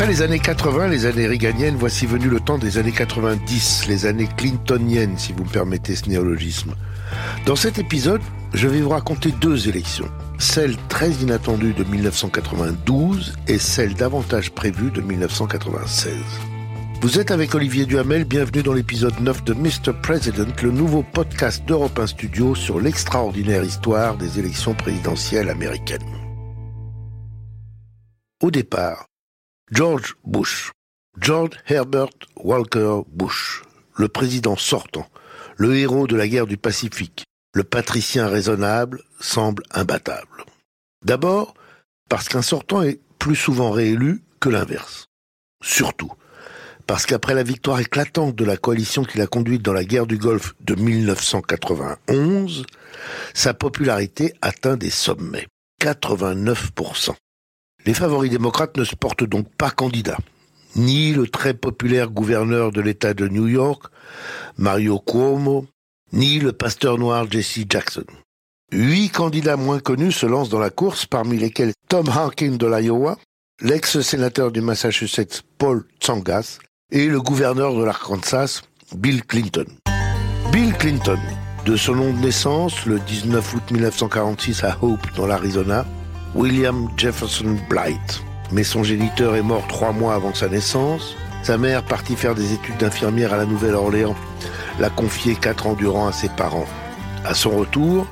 Après les années 80, les années réganiennes, voici venu le temps des années 90, les années clintoniennes, si vous me permettez ce néologisme. Dans cet épisode, je vais vous raconter deux élections. Celle très inattendue de 1992 et celle davantage prévue de 1996. Vous êtes avec Olivier Duhamel, bienvenue dans l'épisode 9 de Mr. President, le nouveau podcast d'Europe 1 Studio sur l'extraordinaire histoire des élections présidentielles américaines. Au départ, George Bush, George Herbert Walker Bush, le président sortant, le héros de la guerre du Pacifique, le patricien raisonnable, semble imbattable. D'abord, parce qu'un sortant est plus souvent réélu que l'inverse. Surtout, parce qu'après la victoire éclatante de la coalition qui l'a conduite dans la guerre du Golfe de 1991, sa popularité atteint des sommets. 89%. Les favoris démocrates ne se portent donc pas candidats. Ni le très populaire gouverneur de l'État de New York, Mario Cuomo, ni le pasteur noir Jesse Jackson. Huit candidats moins connus se lancent dans la course, parmi lesquels Tom Harkin de l'Iowa, l'ex-sénateur du Massachusetts Paul Tsongas et le gouverneur de l'Arkansas, Bill Clinton. Bill Clinton, de son nom de naissance, le 19 août 1946 à Hope, dans l'Arizona, William Jefferson Blight. Mais son géniteur est mort trois mois avant sa naissance. Sa mère, partie faire des études d'infirmière à la Nouvelle-Orléans, l'a confié quatre ans durant à ses parents. À son retour,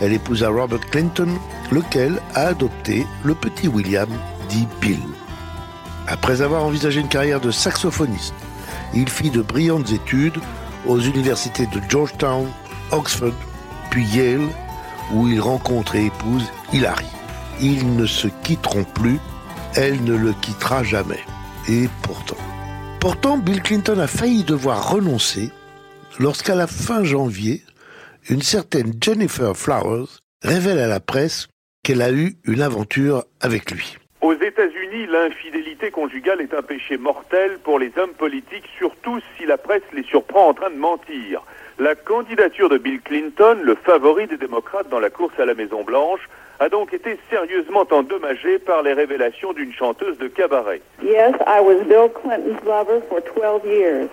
elle épousa Robert Clinton, lequel a adopté le petit William, dit Bill. Après avoir envisagé une carrière de saxophoniste, il fit de brillantes études aux universités de Georgetown, Oxford, puis Yale, où il rencontre et épouse Hilary. Ils ne se quitteront plus, elle ne le quittera jamais. Et pourtant. Pourtant, Bill Clinton a failli devoir renoncer lorsqu'à la fin janvier, une certaine Jennifer Flowers révèle à la presse qu'elle a eu une aventure avec lui. Aux États-Unis, l'infidélité conjugale est un péché mortel pour les hommes politiques, surtout si la presse les surprend en train de mentir. La candidature de Bill Clinton, le favori des démocrates dans la course à la Maison-Blanche, a donc été sérieusement endommagée par les révélations d'une chanteuse de cabaret. Yes, I was Bill Clinton's lover for 12 years.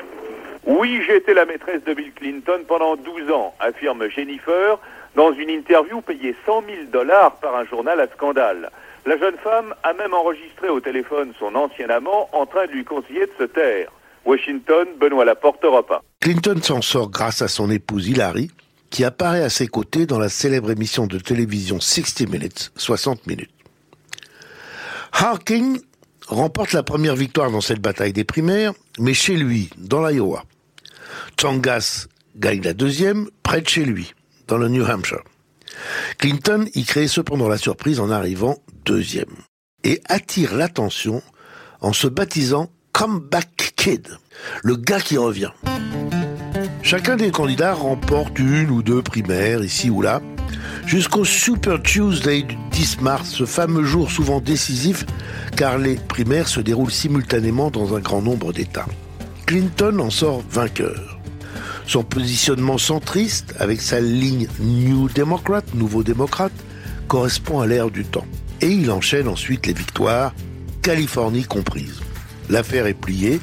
Oui, j'ai été la maîtresse de Bill Clinton pendant 12 ans, affirme Jennifer dans une interview payée 100 000 dollars par un journal à scandale. La jeune femme a même enregistré au téléphone son ancien amant en train de lui conseiller de se taire. Washington, Benoît Laporte, Europe 1. Clinton s'en sort grâce à son épouse Hillary, qui apparaît à ses côtés dans la célèbre émission de télévision 60 Minutes, 60 minutes. Harkin remporte la première victoire dans cette bataille des primaires, mais chez lui, dans l'Iowa. Tsongas gagne la deuxième, près de chez lui, dans le New Hampshire. Clinton y crée cependant la surprise en arrivant deuxième et attire l'attention en se baptisant Comeback Kid, le gars qui revient. Chacun des candidats remporte une ou deux primaires ici ou là, jusqu'au Super Tuesday du 10 mars, ce fameux jour souvent décisif car les primaires se déroulent simultanément dans un grand nombre d'États. Clinton en sort vainqueur. Son positionnement centriste, avec sa ligne New Democrat, nouveau démocrate, correspond à l'ère du temps. Et il enchaîne ensuite les victoires, Californie comprise. L'affaire est pliée.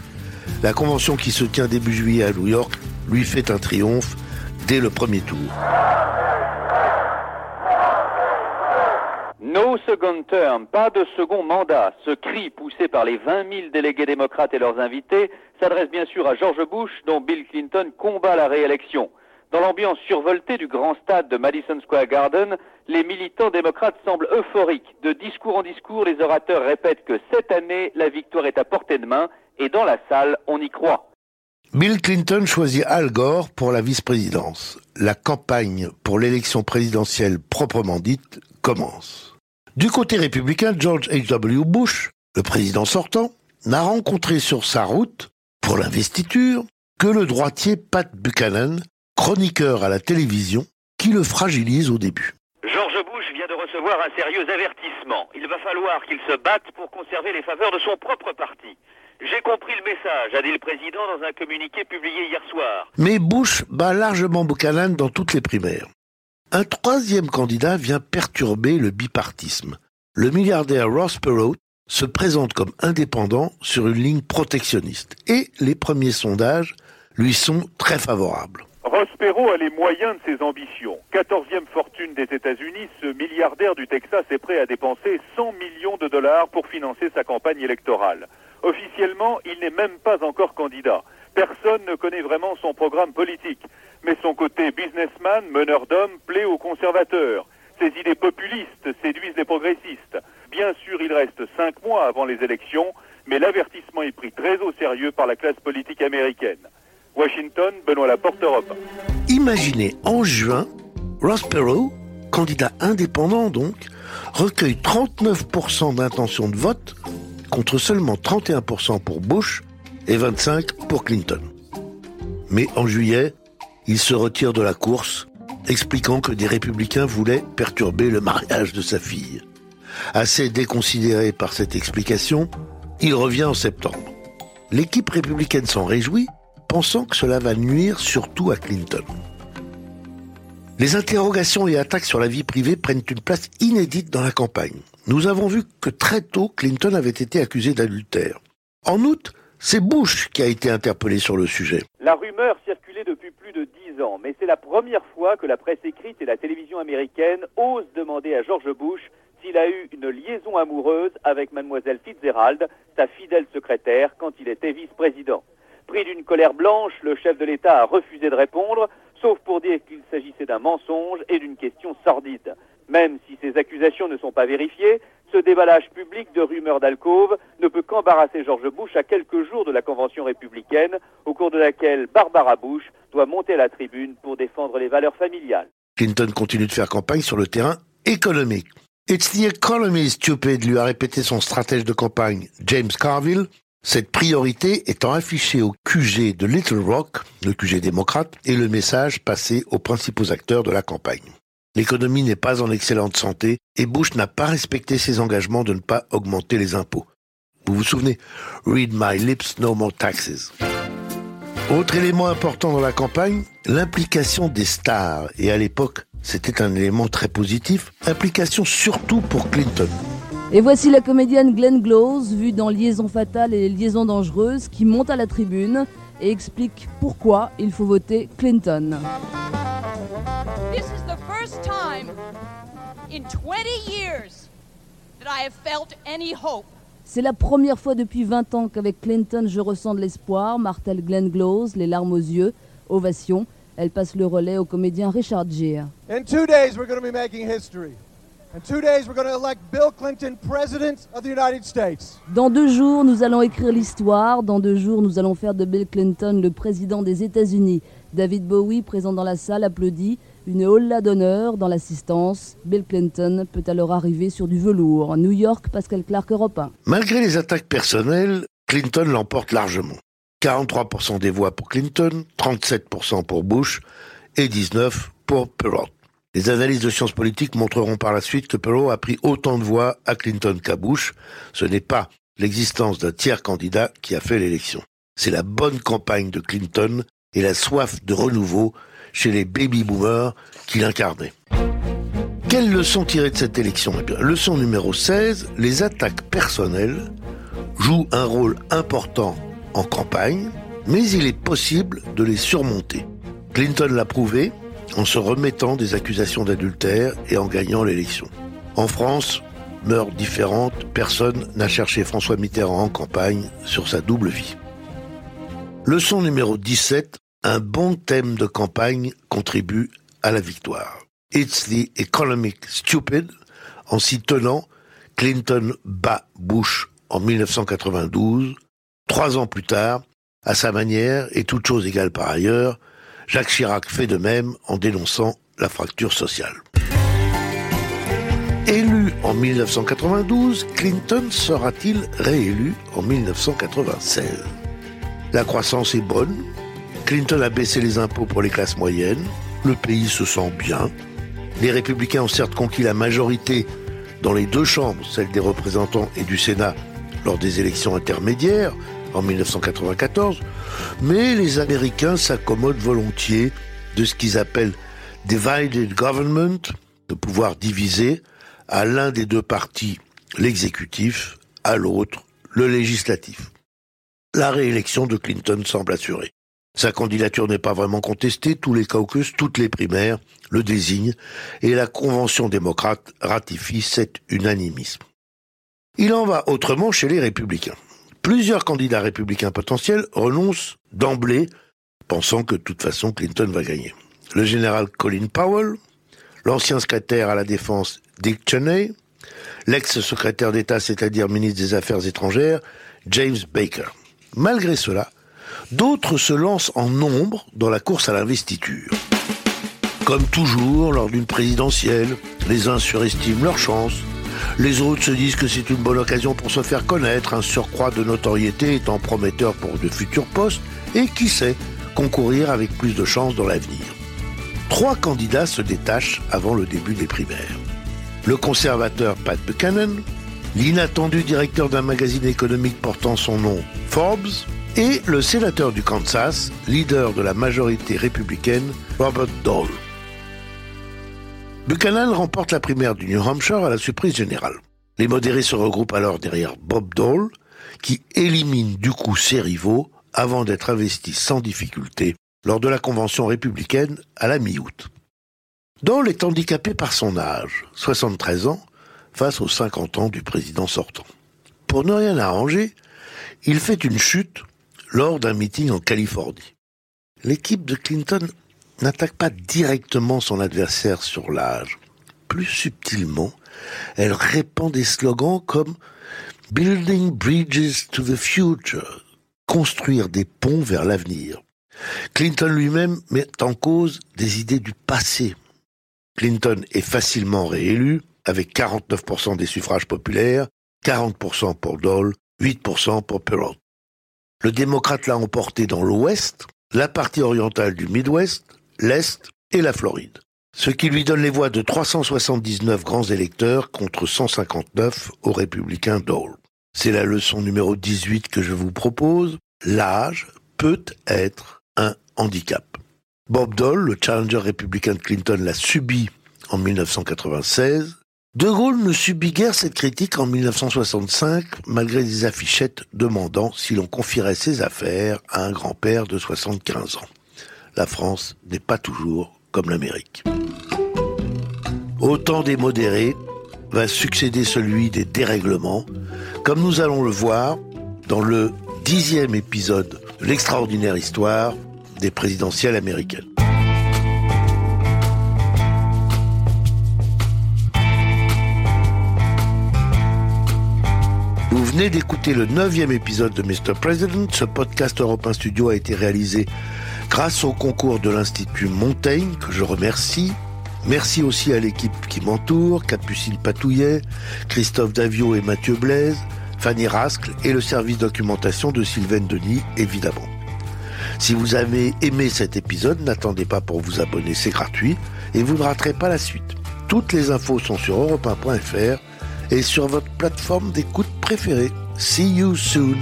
La convention qui se tient début juillet à New York lui fait un triomphe dès le premier tour. No second term, pas de second mandat. Ce cri poussé par les 20 000 délégués démocrates et leurs invités s'adresse bien sûr à George Bush, dont Bill Clinton combat la réélection. Dans l'ambiance survoltée du grand stade de Madison Square Garden, les militants démocrates semblent euphoriques. De discours en discours, les orateurs répètent que cette année, la victoire est à portée de main et dans la salle, on y croit. Bill Clinton choisit Al Gore pour la vice-présidence. La campagne pour l'élection présidentielle proprement dite commence. Du côté républicain, George H.W. Bush, le président sortant, n'a rencontré sur sa route, pour l'investiture, que le droitier Pat Buchanan, chroniqueur à la télévision, qui le fragilise au début. Bush vient de recevoir un sérieux avertissement. Il va falloir qu'il se batte pour conserver les faveurs de son propre parti. J'ai compris le message, a dit le président dans un communiqué publié hier soir. Mais Bush bat largement Buchanan dans toutes les primaires. Un troisième candidat vient perturber le bipartisme. Le milliardaire Ross Perot, se présente comme indépendant sur une ligne protectionniste. Et les premiers sondages lui sont très favorables. Ross Perot a les moyens de ses ambitions. 14e fortune des États-Unis, ce milliardaire du Texas est prêt à dépenser 100 millions de dollars pour financer sa campagne électorale. Officiellement, il n'est même pas encore candidat. Personne ne connaît vraiment son programme politique. Mais son côté businessman, meneur d'hommes, plaît aux conservateurs. Ses idées populistes séduisent les progressistes. Bien sûr, il reste cinq mois avant les élections, mais l'avertissement est pris très au sérieux par la classe politique américaine. Washington, Benoît Laporte, Europe. Imaginez, en juin, Ross Perot, candidat indépendant donc, recueille 39% d'intention de vote contre seulement 31% pour Bush et 25% pour Clinton. Mais en juillet, il se retire de la course, expliquant que des républicains voulaient perturber le mariage de sa fille. Assez déconsidéré par cette explication, il revient en septembre. L'équipe républicaine s'en réjouit, pensant que cela va nuire surtout à Clinton. Les interrogations et attaques sur la vie privée prennent une place inédite dans la campagne. Nous avons vu que très tôt, Clinton avait été accusé d'adultère. En août, c'est Bush qui a été interpellé sur le sujet. La rumeur circulait depuis plus de dix ans, mais c'est la première fois que la presse écrite et la télévision américaine osent demander à George Bush s'il a eu une liaison amoureuse avec mademoiselle Fitzgerald, sa fidèle secrétaire, quand il était vice-président. Pris d'une colère blanche, le chef de l'État a refusé de répondre, sauf pour dire qu'il s'agissait d'un mensonge et d'une question sordide. Même si ces accusations ne sont pas vérifiées, ce déballage public de rumeurs d'alcôve ne peut qu'embarrasser George Bush à quelques jours de la convention républicaine, au cours de laquelle Barbara Bush doit monter à la tribune pour défendre les valeurs familiales. Clinton continue de faire campagne sur le terrain économique. It's the economy, stupid, lui a répété son stratège de campagne, James Carville, cette priorité étant affichée au QG de Little Rock, le QG démocrate, et le message passé aux principaux acteurs de la campagne. L'économie n'est pas en excellente santé et Bush n'a pas respecté ses engagements de ne pas augmenter les impôts. Vous vous souvenez? Read my lips, no more taxes. Autre élément important dans la campagne, l'implication des stars. Et à l'époque, c'était un élément très positif, implication surtout pour Clinton. Et voici la comédienne Glenn Close, vue dans Liaison fatale et Liaison dangereuse, qui monte à la tribune et explique pourquoi il faut voter Clinton. This is the first time in 20 years that I have felt any hope. C'est la première fois depuis 20 ans qu'avec Clinton je ressens de l'espoir, martèle Glenn Close, les larmes aux yeux, ovation. Elle passe le relais au comédien Richard Gere. In two days, we're going to be making history. Dans deux jours, nous allons écrire l'histoire. Dans deux jours, nous allons faire de Bill Clinton le président des États-Unis. David Bowie, présent dans la salle, applaudit. Une holla d'honneur dans l'assistance. Bill Clinton peut alors arriver sur du velours. New York, Pascal Clark, Europe 1. Malgré les attaques personnelles, Clinton l'emporte largement. 43% des voix pour Clinton, 37% pour Bush et 19% pour Perot. Les analyses de sciences politiques montreront par la suite que Perot a pris autant de voix à Clinton qu'à Bush. Ce n'est pas l'existence d'un tiers candidat qui a fait l'élection. C'est la bonne campagne de Clinton et la soif de renouveau chez les baby-boomers qu'il incarnait. Quelle leçon tirer de cette élection? Eh Leçon numéro 16, les attaques personnelles jouent un rôle important en campagne, mais il est possible de les surmonter. Clinton l'a prouvé en se remettant des accusations d'adultère et en gagnant l'élection. En France, meurt différente, personne n'a cherché François Mitterrand en campagne sur sa double vie. Leçon numéro 17, un bon thème de campagne contribue à la victoire. It's the economic stupid, en s'y tenant, Clinton bat Bush en 1992. Trois ans plus tard, à sa manière, et toute chose égale par ailleurs, Jacques Chirac fait de même en dénonçant la fracture sociale. Élu en 1992, Clinton sera-t-il réélu en 1996 La croissance est bonne, Clinton a baissé les impôts pour les classes moyennes, le pays se sent bien, les républicains ont certes conquis la majorité dans les deux chambres, celle des représentants et du Sénat, lors des élections intermédiaires en 1994, mais les Américains s'accommodent volontiers de ce qu'ils appellent divided government, de pouvoir diviser à l'un des deux partis, l'exécutif, à l'autre le législatif. La réélection de Clinton semble assurée. Sa candidature n'est pas vraiment contestée, tous les caucus, toutes les primaires le désignent et la Convention démocrate ratifie cet unanimisme. Il en va autrement chez les républicains. Plusieurs candidats républicains potentiels renoncent d'emblée, pensant que de toute façon Clinton va gagner. Le général Colin Powell, l'ancien secrétaire à la défense Dick Cheney, l'ex-secrétaire d'État, c'est-à-dire ministre des Affaires étrangères, James Baker. Malgré cela, d'autres se lancent en nombre dans la course à l'investiture. Comme toujours, lors d'une présidentielle, les uns surestiment leurs chances, les autres se disent que c'est une bonne occasion pour se faire connaître, un surcroît de notoriété étant prometteur pour de futurs postes, et qui sait, concourir avec plus de chances dans l'avenir. Trois candidats se détachent avant le début des primaires. Le conservateur Pat Buchanan, l'inattendu directeur d'un magazine économique portant son nom, Forbes, et le sénateur du Kansas, leader de la majorité républicaine, Robert Dole. Buchanan remporte la primaire du New Hampshire à la surprise générale. Les modérés se regroupent alors derrière Bob Dole, qui élimine du coup ses rivaux avant d'être investi sans difficulté lors de la convention républicaine à la mi-août. Dole est handicapé par son âge, 73 ans, face aux 50 ans du président sortant. Pour ne rien arranger, il fait une chute lors d'un meeting en Californie. L'équipe de Clinton n'attaque pas directement son adversaire sur l'âge. Plus subtilement, elle répand des slogans comme Building Bridges to the Future, construire des ponts vers l'avenir. Clinton lui-même met en cause des idées du passé. Clinton est facilement réélu, avec 49% des suffrages populaires, 40% pour Dole, 8% pour Perot. Le démocrate l'a emporté dans l'Ouest, la partie orientale du Midwest, l'Est et la Floride. Ce qui lui donne les voix de 379 grands électeurs contre 159 aux républicains Dole. C'est la leçon numéro 18 que je vous propose. L'âge peut être un handicap. Bob Dole, le challenger républicain de Clinton, l'a subi en 1996. De Gaulle ne subit guère cette critique en 1965, malgré des affichettes demandant si l'on confierait ses affaires à un grand-père de 75 ans la France n'est pas toujours comme l'Amérique. Au temps des modérés va succéder celui des dérèglements, comme nous allons le voir dans le dixième épisode de l'extraordinaire histoire des présidentielles américaines. Vous venez d'écouter le neuvième épisode de Mr. President. Ce podcast Europe Studio a été réalisé grâce au concours de l'Institut Montaigne, que je remercie. Merci aussi à l'équipe qui m'entoure, Capucine Patouillet, Christophe Davio et Mathieu Blaise, Fanny Rascle et le service documentation de Sylvain Denis, évidemment. Si vous avez aimé cet épisode, n'attendez pas pour vous abonner, c'est gratuit, et vous ne raterez pas la suite. Toutes les infos sont sur europe et sur votre plateforme d'écoute préférée. See you soon